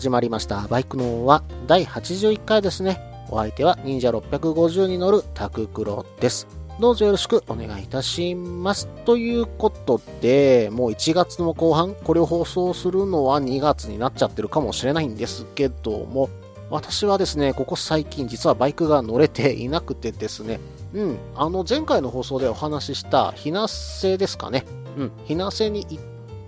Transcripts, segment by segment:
始まりました。バイクのは第81回ですね。お相手は忍者650に乗るタククロです。どうぞよろしくお願いいたします。ということで、もう1月の後半、これを放送するのは2月になっちゃってるかもしれないんですけども、私はですね、ここ最近実はバイクが乗れていなくてですね、うん、あの前回の放送でお話ししたひなせですかね。うん、ひなせに行っ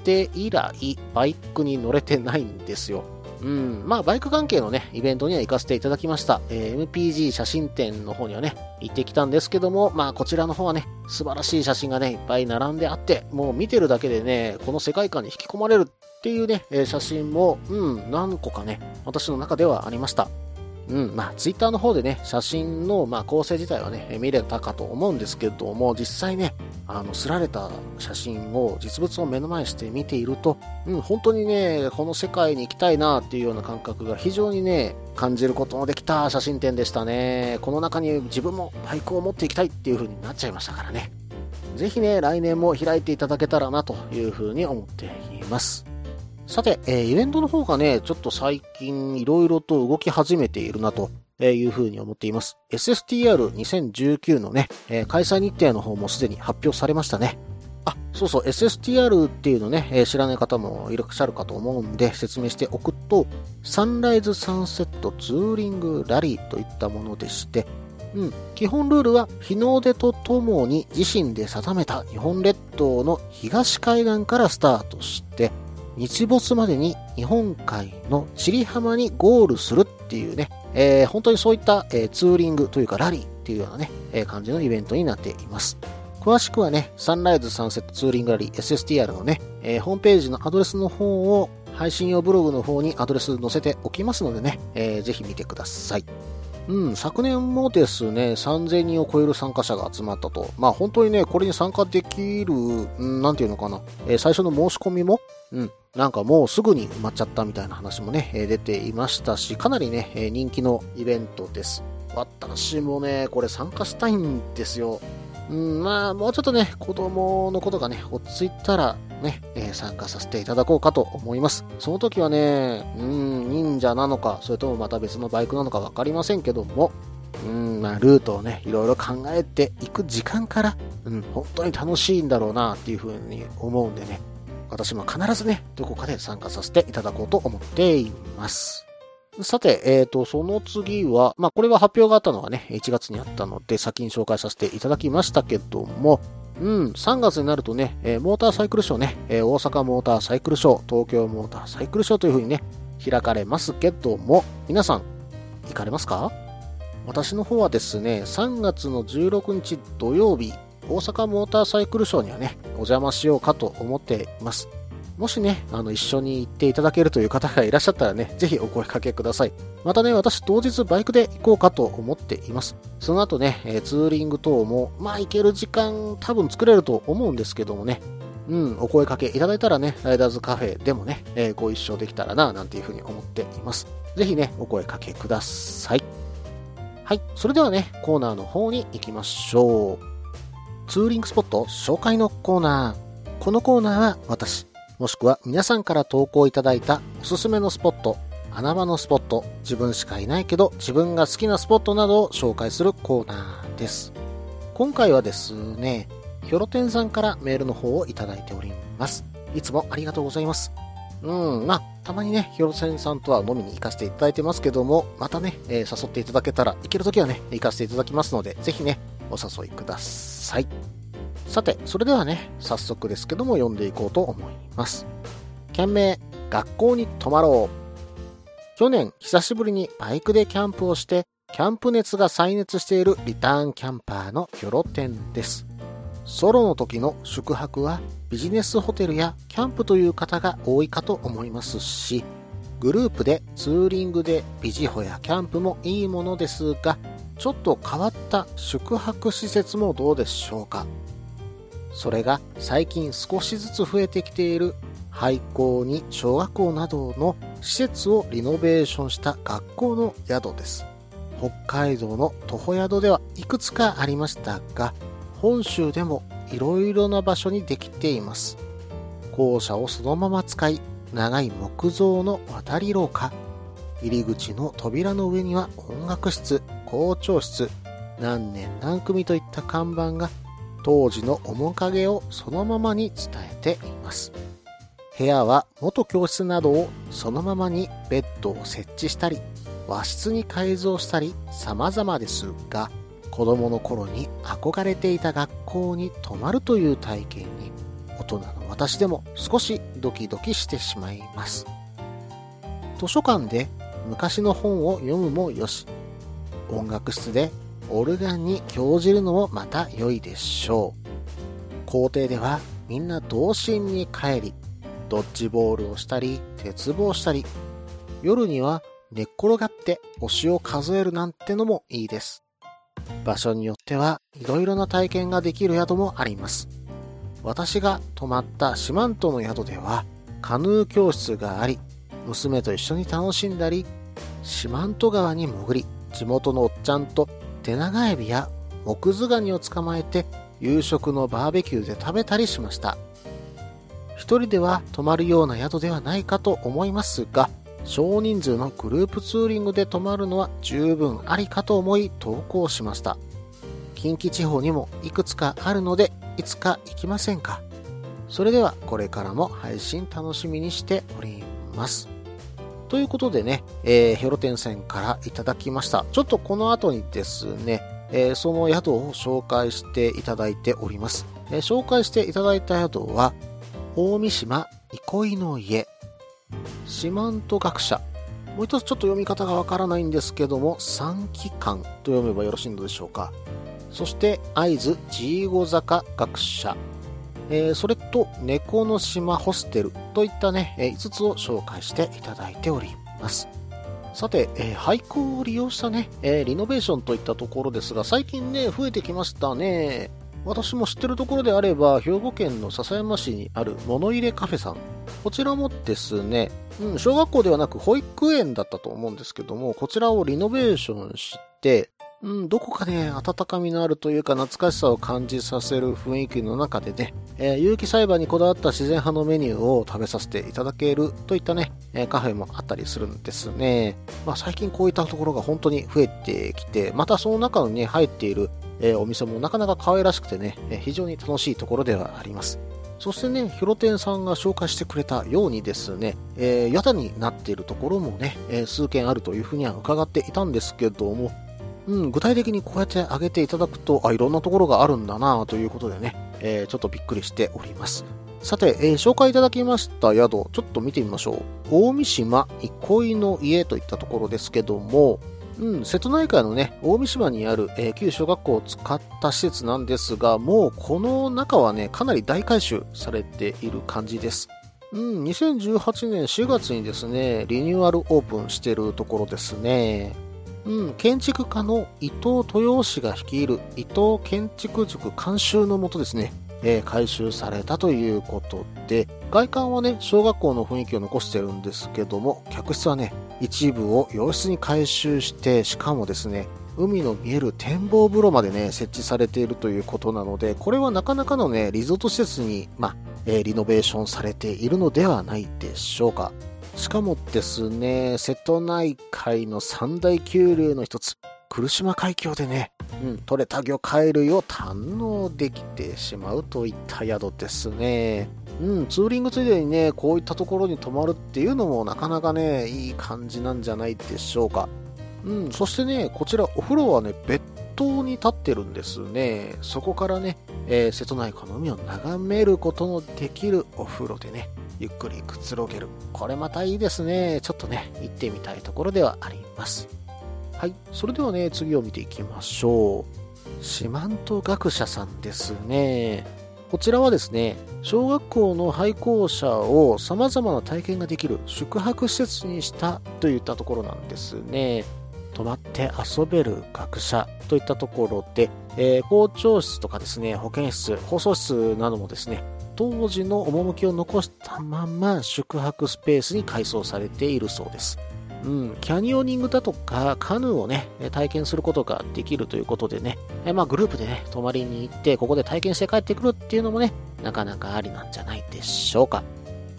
て以来、バイクに乗れてないんですよ。うん、まあ、バイク関係のね、イベントには行かせていただきました。えー MPG 写真展の方にはね、行ってきたんですけども、まあ、こちらの方はね、素晴らしい写真がね、いっぱい並んであって、もう見てるだけでね、この世界観に引き込まれるっていうね、え写真も、うん、何個かね、私の中ではありました。うん、まあ、ツイッターの方でね、写真の、まあ、構成自体はね、見れたかと思うんですけども、実際ね、あの、すられた写真を、実物を目の前にして見ていると、うん、本当にね、この世界に行きたいなっていうような感覚が非常にね、感じることのできた写真展でしたね。この中に自分もバイクを持っていきたいっていう風になっちゃいましたからね。ぜひね、来年も開いていただけたらなという風に思っています。さて、えーイベントの方がね、ちょっと最近いろいろと動き始めているなというふうに思っています。SSTR2019 のね、えー開催日程の方もすでに発表されましたね。あ、そうそう、SSTR っていうのね、えー知らない方もいらっしゃるかと思うんで説明しておくと、サンライズサンセットツーリングラリーといったものでして、うん、基本ルールは日の出とともに自身で定めた日本列島の東海岸からスタートして、日没までに日本海の千里浜にゴールするっていうね、えー本当にそういった、えーツーリングというかラリーっていうようなね、えー感じのイベントになっています。詳しくはね、サンライズサンセットツーリングラリー SSTR のね、えーホームページのアドレスの方を配信用ブログの方にアドレス載せておきますのでね、えーぜひ見てください。うん、昨年もですね、3000人を超える参加者が集まったと。まあ本当にね、これに参加できる、うんなんていうのかな、えー最初の申し込みも、うん、なんかもうすぐに埋まっちゃったみたいな話もね、出ていましたし、かなりね、人気のイベントです。私もね、これ参加したいんですよ。うん、まあ、もうちょっとね、子供のことがね、落ち着いたら、ね、参加させていただこうかと思います。その時はね、うん、忍者なのか、それともまた別のバイクなのかわかりませんけども、うん、まあ、ルートをね、いろいろ考えていく時間から、うん、本当に楽しいんだろうな、っていうふうに思うんでね、私も必ずね、どこかで参加させていただこうと思っています。さて、えっ、と、その次は、まあ、これは発表があったのがね、1月にあったので、先に紹介させていただきましたけども、うん、3月になるとね、えーモーターサイクルショーね、えー大阪モーターサイクルショー、東京モーターサイクルショーという風にね、開かれますけども、皆さん、行かれますか？私の方はですね、3月の16日土曜日、大阪モーターサイクルショーにはね、お邪魔しようかと思っています。もしね、あの、一緒に行っていただけるという方がいらっしゃったらね、ぜひお声かけください。またね、私当日バイクで行こうかと思っています。その後ね、えツーリング等も、まあ行ける時間多分作れると思うんですけどもね、うん、お声かけいただいたらね、ライダーズカフェでもね、えーご一緒できたらな、なんていうふうに思っています。ぜひね、お声かけください。はい、それではね、コーナーの方に行きましょう。ツーリングスポット紹介のコーナー。このコーナーは私、もしくは皆さんから投稿いただいたおすすめのスポット、穴場のスポット、自分しかいないけど自分が好きなスポットなどを紹介するコーナーです。今回はですね、ヒョロテンさんからメールの方をいただいております。いつもありがとうございます。うん、まあ、たまにね、ヒョロテンさんとは飲みに行かせていただいてますけども、またね、えー誘っていただけたら、行けるときはね、行かせていただきますので、ぜひね、お誘いください。さて、それではね、早速ですけども読んでいこうと思います。件名、学校に泊まろう。去年、久しぶりにバイクでキャンプをして、キャンプ熱が再熱しているリターンキャンパーのヒョロテンです。ソロの時の宿泊はビジネスホテルやキャンプという方が多いかと思いますし、グループでツーリングでビジホやキャンプもいいものですが、ちょっと変わった宿泊施設もどうでしょうか？それが最近少しずつ増えてきている廃校に小学校などの施設をリノベーションした学校の宿です。北海道の徒歩宿ではいくつかありましたが、本州でもいろいろな場所にできています。校舎をそのまま使い、長い木造の渡り廊下、入り口の扉の上には音楽室、校長室、何年何組といった看板が当時の面影をそのままに伝えています。部屋は元教室などをそのままにベッドを設置したり、和室に改造したり様々ですが、子供の頃に憧れていた学校に泊まるという体験に大人の私でも少しドキドキしてしまいます。図書館で昔の本を読むもよし、音楽室でオルガンに興じるのもまた良いでしょう。校庭ではみんな同心に帰り、ドッジボールをしたり、鉄棒したり、夜には寝っ転がって星を数えるなんてのもいいです。場所によってはいろいろな体験ができる宿もあります。私が泊まった四万十の宿ではカヌー教室があり、娘と一緒に楽しんだり、四万十川に潜り、地元のおっちゃんと手長エビや木図ガニを捕まえて夕食のバーベキューで食べたりしました。一人では泊まるような宿ではないかと思いますが、少人数のグループツーリングで泊まるのは十分ありかと思い投稿しました。近畿地方にもいくつかあるので、いつか行きませんか？それではこれからも配信楽しみにしております。ということでね、えー、ヘロテンさんからいただきました。ちょっとこの後にですね、えー、その宿を紹介していただいております。えー、紹介していただいた宿は、大三島憩いの家四万十学者。もう一つちょっと読み方がわからないんですけども、三期間と読めばよろしいのでしょうか。そして、会津ジーゴ坂学者。えー、それと、猫の島ホステルといったね、えー、5つを紹介していただいております。さて、えー、廃校を利用したね、え、リノベーションといったところですが、最近ね、増えてきましたね。私も知ってるところであれば、兵庫県の笹山市にある物入れカフェさん。こちらもですね、うん、小学校ではなく保育園だったと思うんですけども、こちらをリノベーションして、うん、どこかね、温かみのあるというか懐かしさを感じさせる雰囲気の中でね、えー、有機栽培にこだわった自然派のメニューを食べさせていただけるといったね、え、カフェもあったりするんですね。まあ最近こういったところが本当に増えてきて、またその中にね、入っている、えー、お店もなかなか可愛らしくてね、え非常に楽しいところではあります。そしてね、ヒロテンさんが紹介してくれたようにですね、えー、屋台になっているところもね、えー、数件あるというふうには伺っていたんですけども、うん、具体的にこうやって挙げていただくと、あ、いろんなところがあるんだなということでね、えー、ちょっとびっくりしております。さて、えー、紹介いただきました宿、ちょっと見てみましょう。大三島憩いの家といったところですけども、うん、瀬戸内海のね、大三島にある、えー、旧小学校を使った施設なんですが、もうこの中はね、かなり大改修されている感じです。うん、2018年4月にですね、リニューアルオープンしてるところですね。うん、建築家の伊藤豊氏が率いる伊藤建築塾監修のもとですね、えー、改修されたということで、外観はね、小学校の雰囲気を残してるんですけども、客室はね、一部を洋室に改修して、しかもですね、海の見える展望風呂までね、設置されているということなので、これはなかなかのね、リゾート施設に、まあ、えー、リノベーションされているのではないでしょうか。しかもですね、瀬戸内海の三大急流の一つ、来島海峡でね、うん、取れた魚介類を堪能できてしまうといった宿ですね。うん、ツーリングついでにね、こういったところに泊まるっていうのもなかなかね、いい感じなんじゃないでしょうか。うん、そしてね、こちらお風呂はね、別島に立ってるんですね。そこからね、えー、瀬戸内海の海を眺めることのできるお風呂でね、ゆっくりくつろげる。これまたいいですね。ちょっとね、行ってみたいところではあります。はい。それではね、次を見ていきましょう。四万十学者さんですね。こちらはですね、小学校の廃校舎を様々な体験ができる宿泊施設にしたといったところなんですね。泊まって遊べる学者といったところで、えー、校長室とかですね、保健室、放送室などもですね、当時の趣を残したまま宿泊スペースに改装されているそうです。うん、キャニオニングだとかカヌーをね、体験することができるということでね、えまあグループでね、泊まりに行って、ここで体験して帰ってくるっていうのもね、なかなかありなんじゃないでしょうか。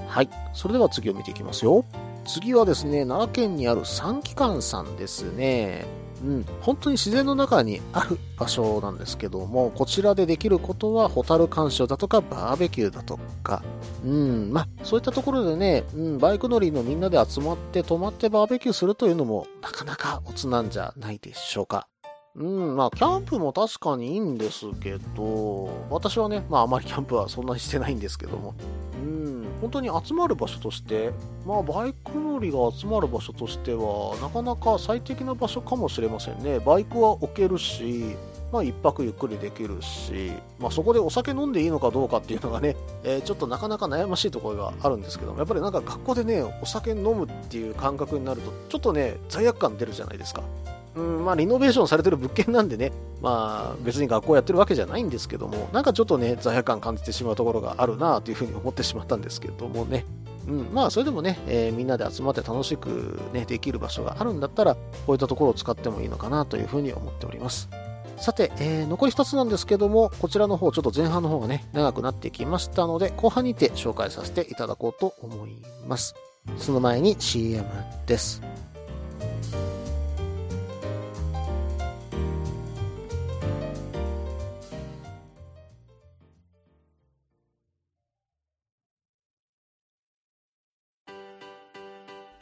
はい。それでは次を見ていきますよ。次はですね、奈良県にある三機関さんですね。うん、本当に自然の中にある場所なんですけども、こちらでできることは、ホタル鑑賞だとか、バーベキューだとか、うん、まあ、そういったところでね、うん、バイク乗りのみんなで集まって泊まってバーベキューするというのも、なかなかオツなんじゃないでしょうか。うん、まあ、キャンプも確かにいいんですけど、私はね、まあ、あまりキャンプはそんなにしてないんですけども、うん、本当に集まる場所として、まあ、バイク乗りが集まる場所としては、なかなか最適な場所かもしれませんね。バイクは置けるし、まあ、一泊ゆっくりできるし、まあ、そこでお酒飲んでいいのかどうかっていうのがね、えー、ちょっとなかなか悩ましいところがあるんですけども、やっぱりなんか学校でね、お酒飲むっていう感覚になると、ちょっとね、罪悪感出るじゃないですか。うん、まあ、リノベーションされてる物件なんでね、まあ、別に学校やってるわけじゃないんですけども、なんかちょっとね、罪悪感感じてしまうところがあるなというふうに思ってしまったんですけどもね。うん、まあ、それでもね、えー、みんなで集まって楽しくね、できる場所があるんだったら、こういったところを使ってもいいのかなというふうに思っております。さて、えー、残り2つなんですけども、こちらの方、ちょっと前半の方がね、長くなってきましたので、後半にて紹介させていただこうと思います。その前に CM です。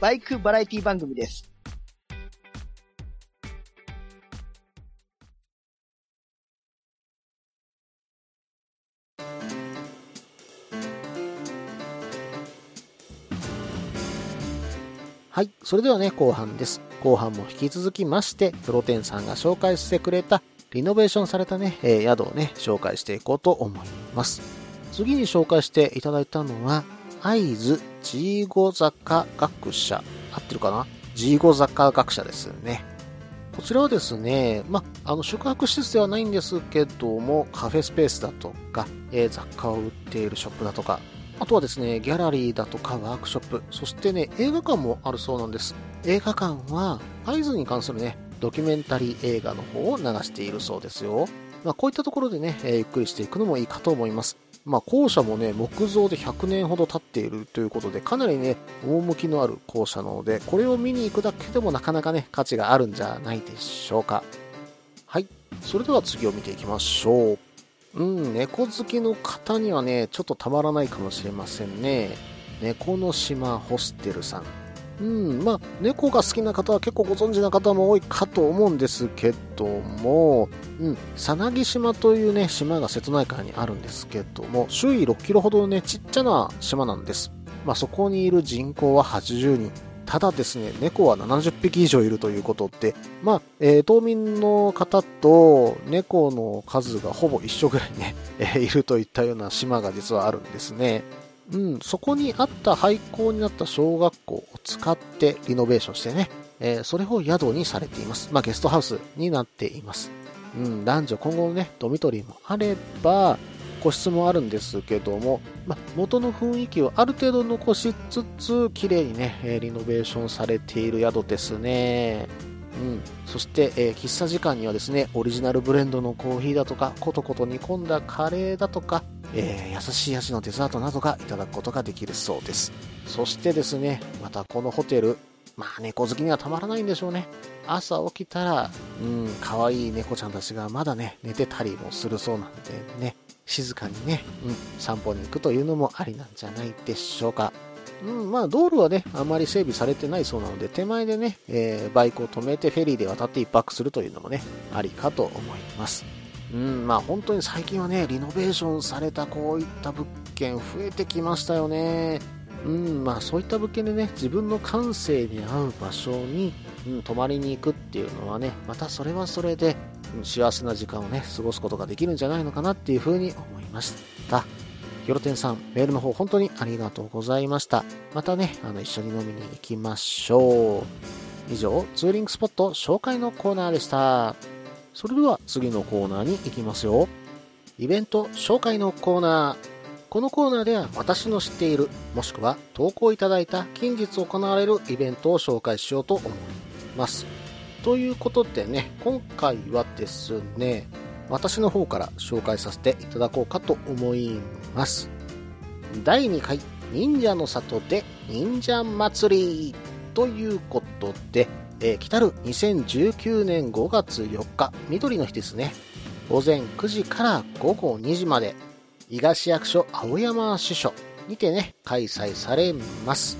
バイクバラエティ番組です。はい。それではね、後半です。後半も引き続きまして、プロテンさんが紹介してくれたリノベーションされたね、えー、宿をね、紹介していこうと思います。次に紹介していただいたのは、会津ジーゴ坂学者。合ってるかな？ジーゴ坂学者ですね。こちらはですね、ま、あの、宿泊施設ではないんですけども、カフェスペースだとか、えー、雑貨を売っているショップだとか、あとはですね、ギャラリーだとかワークショップ、そしてね、映画館もあるそうなんです。映画館は、合図に関するね、ドキュメンタリー映画の方を流しているそうですよ。まあ、こういったところでね、えー、ゆっくりしていくのもいいかと思います。まあ、校舎もね、木造で100年ほど経っているということで、かなりね、趣のある校舎なので、これを見に行くだけでもなかなかね、価値があるんじゃないでしょうか。はい。それでは次を見ていきましょう。うん、猫好きの方にはね、ちょっとたまらないかもしれませんね。猫の島ホステルさん。うん、まあ、猫が好きな方は結構ご存知な方も多いかと思うんですけども、うん、さなぎ島というね、島が瀬戸内海にあるんですけども、周囲6キロほどのね、ちっちゃな島なんです。まあ、そこにいる人口は80人。ただですね、猫は70匹以上いるということで、まあ、えー、島民の方と猫の数がほぼ一緒ぐらいね、えー、いるといったような島が実はあるんですね。うん、そこにあった廃校になった小学校を使ってリノベーションしてね、えー、それを宿にされています。まあ、ゲストハウスになっています。うん、男女今後のね、ドミトリーもあれば、個室もあるんですけども、まあ、元の雰囲気をある程度残しつつ、綺麗にね、えリノベーションされている宿ですね。うん、そして、えー、喫茶時間にはですね、オリジナルブレンドのコーヒーだとか、コトコト煮込んだカレーだとか、えー、優しい味のデザートなどがいただくことができるそうです。そしてですね、またこのホテル、まあ猫好きにはたまらないんでしょうね。朝起きたら、うん、可愛い猫ちゃんたちがまだね、寝てたりもするそうなんでね、静かにね、うん、散歩に行くというのもありなんじゃないでしょうか。うん、まあ道路はね、あまり整備されてないそうなので、手前でね、えーバイクを止めてフェリーで渡って一泊するというのもね、ありかと思います。うん、まあ本当に最近はね、リノベーションされたこういった物件増えてきましたよね。うん、まあそういった物件でね、自分の感性に合う場所に、うん、泊まりに行くっていうのはね、またそれはそれで、うん幸せな時間をね、過ごすことができるんじゃないのかなっていうふうに思いました。ひろてんさん、メールの方本当にありがとうございました。またね、あの、一緒に飲みに行きましょう。以上、ツーリングスポット紹介のコーナーでした。それでは次のコーナーに行きますよ。イベント紹介のコーナー。このコーナーでは私の知っている、もしくは投稿いただいた近日行われるイベントを紹介しようと思います。ということでね、今回はですね、私の方から紹介させていただこうかと思います。第2回忍者の里で忍者祭りということで、えー来たる2019年5月4日、緑の日ですね。午前9時から午後2時まで、伊賀市役所青山支所にてね、開催されます。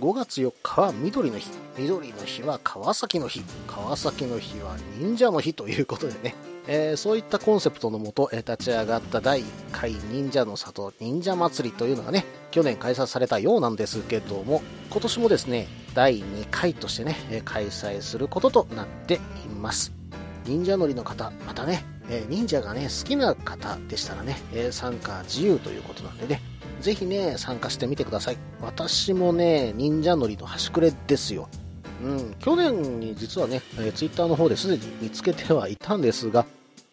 5月4日は緑の日、緑の日は川崎の日、川崎の日は忍者の日ということでね、えーそういったコンセプトのもと、えー立ち上がった第1回忍者の里忍者祭りというのがね、去年開催されたようなんですけども、今年もですね、第2回としてね、開催することとなっています。忍者乗りの方、またね、えー忍者がね、好きな方でしたらね、えー参加自由ということなんでね、ぜひね、参加してみてください。私もね、忍者乗りの端くれですよ。うん、去年に実はね、えー、ツイッターの方ですでに見つけてはいたんですが、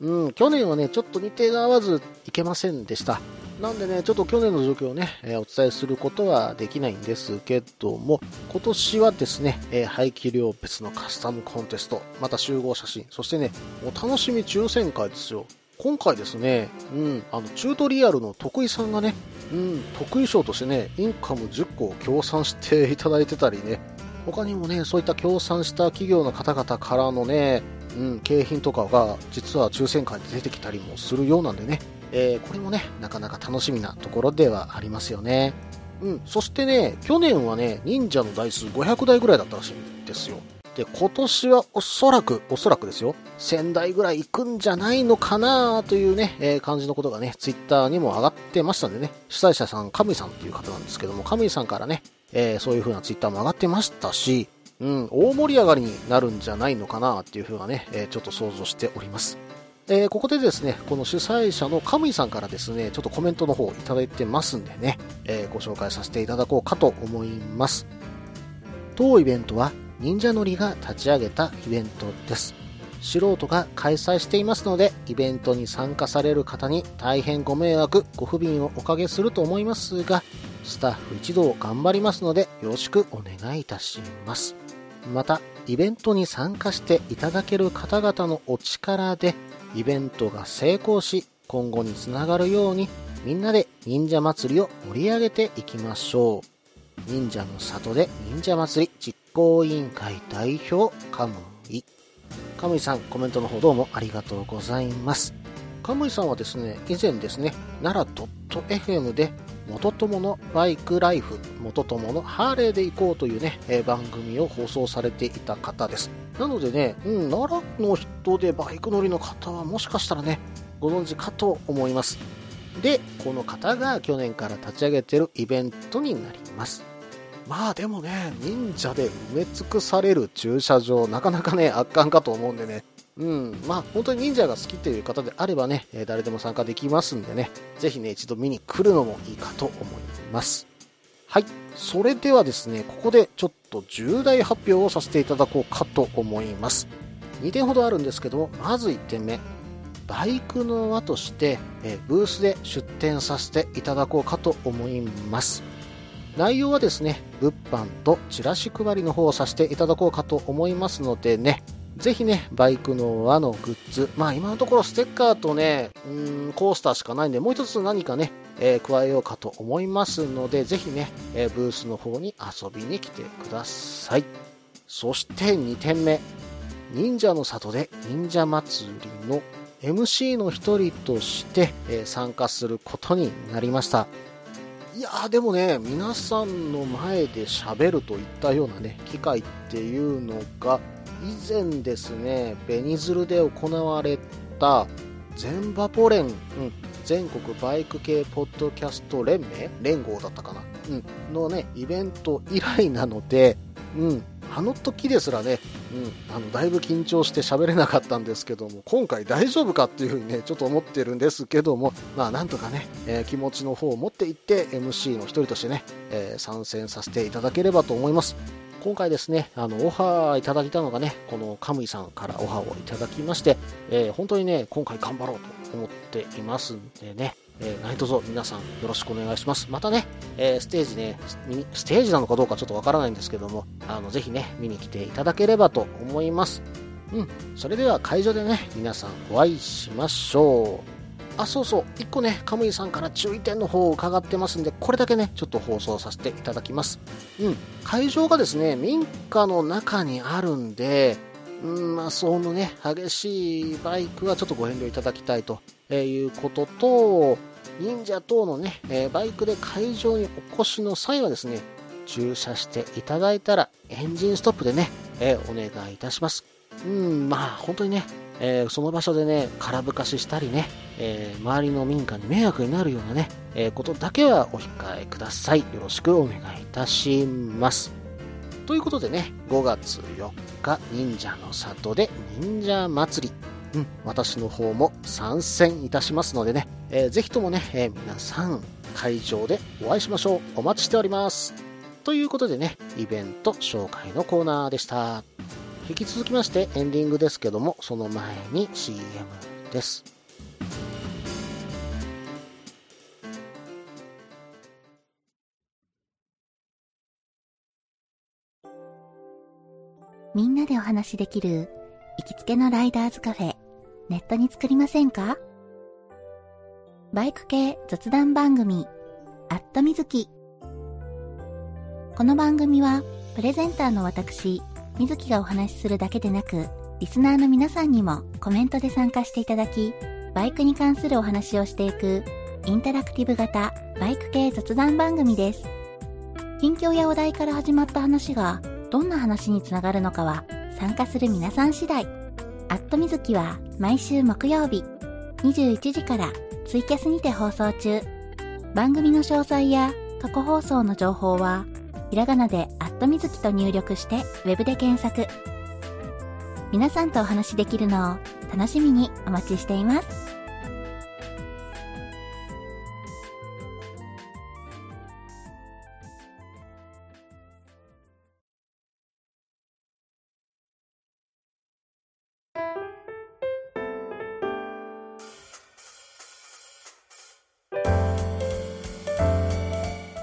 うん、去年はね、ちょっと日程が合わずいけませんでした。なんでね、ちょっと去年の状況をね、えーお伝えすることはできないんですけども、今年はですね、えー排気量別のカスタムコンテスト、また集合写真、そしてね、お楽しみ抽選会ですよ。今回ですね、うん、あの、チュートリアルの徳井さんがね、うん、得意賞としてね、インカム10個を協賛していただいてたりね、他にもね、そういった協賛した企業の方々からのね、うん、景品とかが実は抽選会で出てきたりもするようなんでね、えーこれもね、なかなか楽しみなところではありますよね。うん、そしてね、去年はね、忍者の台数500台ぐらいだったらしいんですよ。で、今年はおそらく、おそらくですよ、1000台ぐらい行くんじゃないのかなというね、えー感じのことがね、ツイッターにも上がってましたんでね、主催者さん、カムイさんっていう方なんですけども、カムイさんからね、えーそういう風なツイッターも上がってましたし、うん、大盛り上がりになるんじゃないのかなっていう風なね、えーちょっと想像しております。えーここでですね、この主催者のカムイさんからですね、ちょっとコメントの方いただいてますんでね、えーご紹介させていただこうかと思います。当イベントは忍者のりが立ち上げたイベントです。素人が開催していますので、イベントに参加される方に大変ご迷惑、ご不便をおかけすると思いますが、スタッフ一同頑張りますので、よろしくお願いいたします。また、イベントに参加していただける方々のお力で、イベントが成功し、今後につながるように、みんなで忍者祭りを盛り上げていきましょう。忍者の里で忍者祭り実行委員会代表、カムイ。カムイさん、コメントの方どうもありがとうございます。カムイさんはですね、以前ですね、奈良 .fm で、元友のバイクライフ、元友のハーレーで行こうというね、え番組を放送されていた方です。なのでね、うん、奈良の人でバイク乗りの方はもしかしたらね、ご存知かと思います。で、この方が去年から立ち上げてるイベントになります。まあでもね、忍者で埋め尽くされる駐車場、なかなかね、圧巻かと思うんでね、うん、まあ本当に忍者が好きという方であればね、え誰でも参加できますんでね、ぜひね、一度見に来るのもいいかと思います。はい。それではですね、ここでちょっと重大発表をさせていただこうかと思います。2点ほどあるんですけども、まず1点目。バイクの輪として、えブースで出展させていただこうかと思います。内容はですね、物販とチラシ配りの方をさせていただこうかと思いますのでね、ぜひね、バイクの輪のグッズ、まあ今のところステッカーとね、うーん、コースターしかないんで、もう一つ何かね、えー加えようかと思いますので、ぜひね、えーブースの方に遊びに来てください。そして2点目。忍者の里で忍者祭りの MC の一人として、えー参加することになりました。いやーでもね、皆さんの前で喋るといったようなね、機会っていうのが、以前ですね、ベニズルで行われた、全バポ連、うん、全国バイク系ポッドキャスト連盟連合だったかなうん、のね、イベント以来なので、うん、あの時ですらね、うん、あの、だいぶ緊張して喋れなかったんですけども、今回大丈夫かっていうふうにね、ちょっと思ってるんですけども、まあ、なんとかね、えー気持ちの方を持っていって、MC の一人としてね、えー参戦させていただければと思います。今回ですね、あの、オファーいただいたのがね、このカムイさんからオファーをいただきまして、えー本当にね、今回頑張ろうと思っていますんでね、えー何卒皆さんよろしくお願いします。またね、えーステージね、ステージなのかどうかちょっとわからないんですけども、あの、ぜひね、見に来ていただければと思います。うん、それでは会場でね、皆さんお会いしましょう。あ、そうそう、一個ね、カムイさんから注意点の方を伺ってますんで、これだけね、ちょっと放送させていただきます。うん、会場がですね、民家の中にあるんで、うん、まあ、そのね、激しいバイクはちょっとご遠慮いただきたいとえいうことと、忍者等のね、えバイクで会場にお越しの際はですね、駐車していただいたらエンジンストップでね、えお願いいたします。うん、まあ本当にね、えーその場所でね、空ぶかししたりね、えー周りの民家に迷惑になるようなね、えーことだけはお控えください。よろしくお願いいたします。ということでね、5月4日、忍者の里で忍者祭り。うん、私の方も参戦いたしますのでね、えーぜひともね、えー皆さん会場でお会いしましょう。お待ちしております。ということでね、イベント紹介のコーナーでした。引き続きましてエンディングですけども、その前に CM です。みんなでお話しできる行きつけのライダーズカフェ、ネットに作りませんか？バイク系雑談番組、アットみずき。この番組は、プレゼンターの私、みずきがお話しするだけでなく、リスナーの皆さんにもコメントで参加していただき、バイクに関するお話をしていく、インタラクティブ型バイク系雑談番組です。近況やお題から始まった話が、どんな話につながるのかは参加する皆さん次第。アットみずきは毎週木曜日21時からツイキャスにて放送中。番組の詳細や過去放送の情報はひらがなでトみずきと入力してウェブで検索。皆さんとお話しできるのを楽しみにお待ちしています。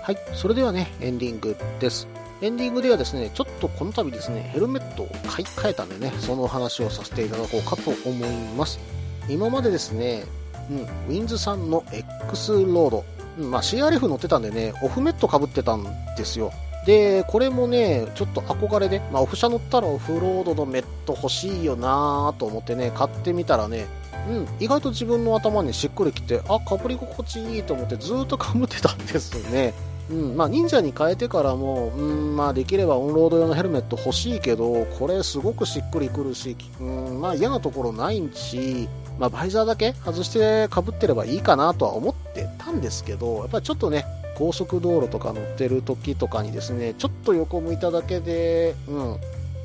はい、それではね、エンディングです。エンディングではですね、ちょっとこの度ですね、ヘルメットを買い替えたんでね、そのお話をさせていただこうかと思います。今までですね、うん、ウィンズさんの X ロード、うん、まあ CRF 乗ってたんでね、オフメット被ってたんですよ。で、これもね、ちょっと憧れで、まあオフ車乗ったらオフロードのメット欲しいよなと思ってね、買ってみたらね、うん、意外と自分の頭にしっくりきて、あ、かぶり心地いいと思ってずっとかぶってたんですね。うん、まあ忍者に変えてからも、うん、まあできればオンロード用のヘルメット欲しいけど、これすごくしっくりくるし、うん、まあ嫌なところないし、まあバイザーだけ外してかぶってればいいかなとは思ってたんですけど、やっぱりちょっとね、高速道路とか乗ってる時とかにですね、ちょっと横向いただけで、うん、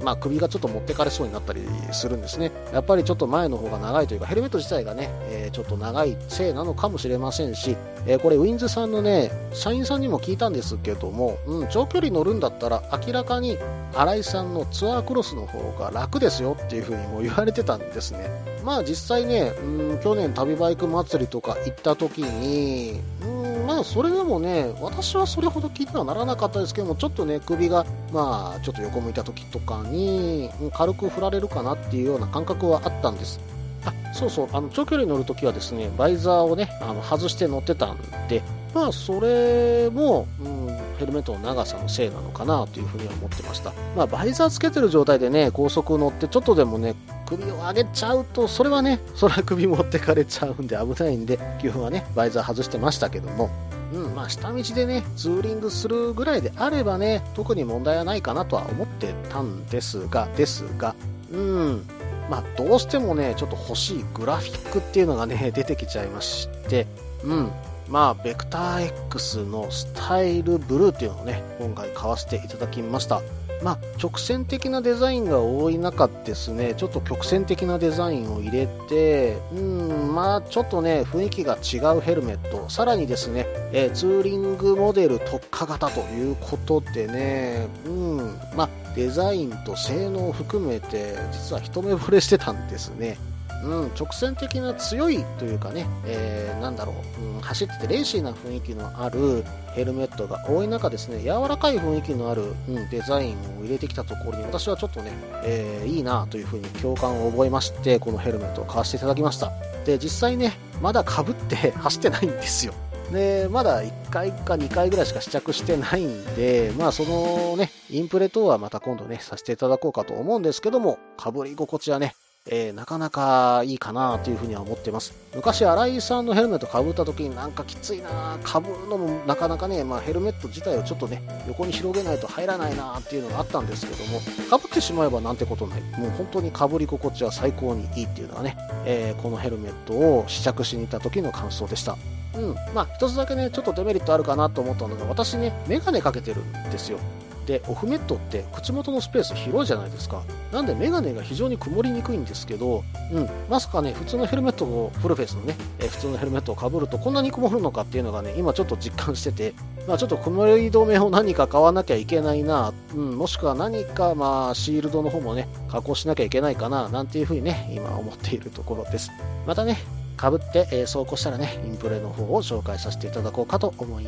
まあ、首がちょっと持ってかれそうになったりするんですね。やっぱりちょっと前の方が長いというか、ヘルメット自体がね、えーちょっと長いせいなのかもしれませんし、えーこれウィンズさんのね、社員さんにも聞いたんですけども、うん、長距離乗るんだったら明らかに新井さんのツアークロスの方が楽ですよっていうふうにも言われてたんですね。まあ実際ね、うん、去年旅バイク祭りとか行った時に、うん、まあそれでもね、私はそれほど気にはならなかったですけども、ちょっとね、首が、まあちょっと横向いた時とかに、軽く振られるかなっていうような感覚はあったんです。あそうそうあの長距離乗るときはですねバイザーをねあの外して乗ってたんで、まあ、それも、うん、ヘルメットの長さのせいなのかなというふうには思ってました。まあ、バイザーつけてる状態でね、高速乗ってちょっとでもね、首を上げちゃうと、それはね、それは首持ってかれちゃうんで危ないんで、基本はね、バイザー外してましたけども、うん、まあ、下道でね、ツーリングするぐらいであればね、特に問題はないかなとは思ってたんですが、ですが、うん、まあ、どうしてもね、ちょっと欲しいグラフィックっていうのがね、出てきちゃいまして、うん、まあ、ベクター X のスタイルブルーっていうのをね、今回買わせていただきました。まあ、直線的なデザインが多い中ですね、ちょっと曲線的なデザインを入れて、うん、まあ、ちょっとね、雰囲気が違うヘルメット、さらにですね、えーツーリングモデル特化型ということでね、うん、まあ、デザインと性能を含めて、実は一目惚れしてたんですね。うん、直線的な強いというかね、えーなんだろう、うん、走っててレーシーな雰囲気のあるヘルメットが多い中ですね、柔らかい雰囲気のある、うん、デザインを入れてきたところに私はちょっとね、えーいいなというふうに共感を覚えまして、このヘルメットを買わせていただきました。で、実際ね、まだ被って 走ってないんですよ。で、まだ1回か2回ぐらいしか試着してないんで、まあそのね、インプレ等はまた今度ね、させていただこうかと思うんですけども、被り心地はね、えーなかなかいいかなというふうには思ってます。昔、新井さんのヘルメット被った時になんかきついな被るのもなかなかね、まあヘルメット自体をちょっとね、横に広げないと入らないなっていうのがあったんですけども、被ってしまえばなんてことない。もう本当に被り心地は最高にいいっていうのがね、えーこのヘルメットを試着しに行った時の感想でした。うん。まあ、一つだけね、ちょっとデメリットあるかなと思ったのが、私ね、メガネかけてるんですよ。で、オフメットって口元のスペース広いじゃないですか。なんでメガネが非常に曇りにくいんですけど、うん、まさかね、普通のヘルメットを、フルフェイスのね、え普通のヘルメットをかぶるとこんなに曇るのかっていうのがね、今ちょっと実感してて、まあちょっと曇り止めを何か買わなきゃいけないな、うん、もしくは何かまあシールドの方もね、加工しなきゃいけないかな、なんていうふうにね、今思っているところです。またね、かぶって、えー走行したらね、インプレの方を紹介させていただこうかと思い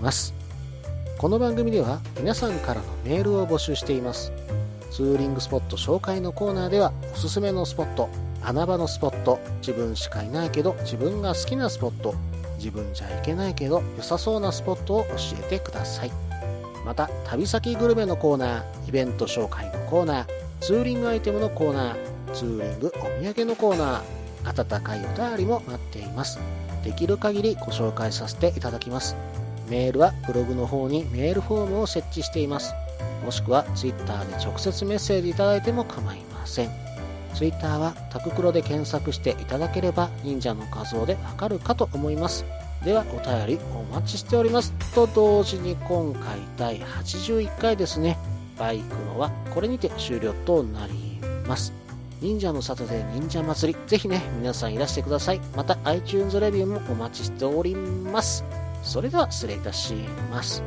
ます。この番組では皆さんからのメールを募集しています。ツーリングスポット紹介のコーナーではおすすめのスポット、穴場のスポット、自分しかいないけど自分が好きなスポット、自分じゃいけないけど良さそうなスポットを教えてください。また、旅先グルメのコーナー、イベント紹介のコーナー、ツーリングアイテムのコーナー、ツーリングお土産のコーナー、温かいお便りも待っています。できる限りご紹介させていただきます。メールはブログの方にメールフォームを設置しています。もしくは Twitter で直接メッセージいただいても構いません。Twitter はタククロで検索していただければ忍者の画像でわかるかと思います。ではお便りお待ちしております。と同時に今回第81回ですね。バイクのはこれにて終了となります。忍者の里で忍者祭り、ぜひね、皆さんいらしてください。また iTunes レビューもお待ちしております。それでは失礼いたします。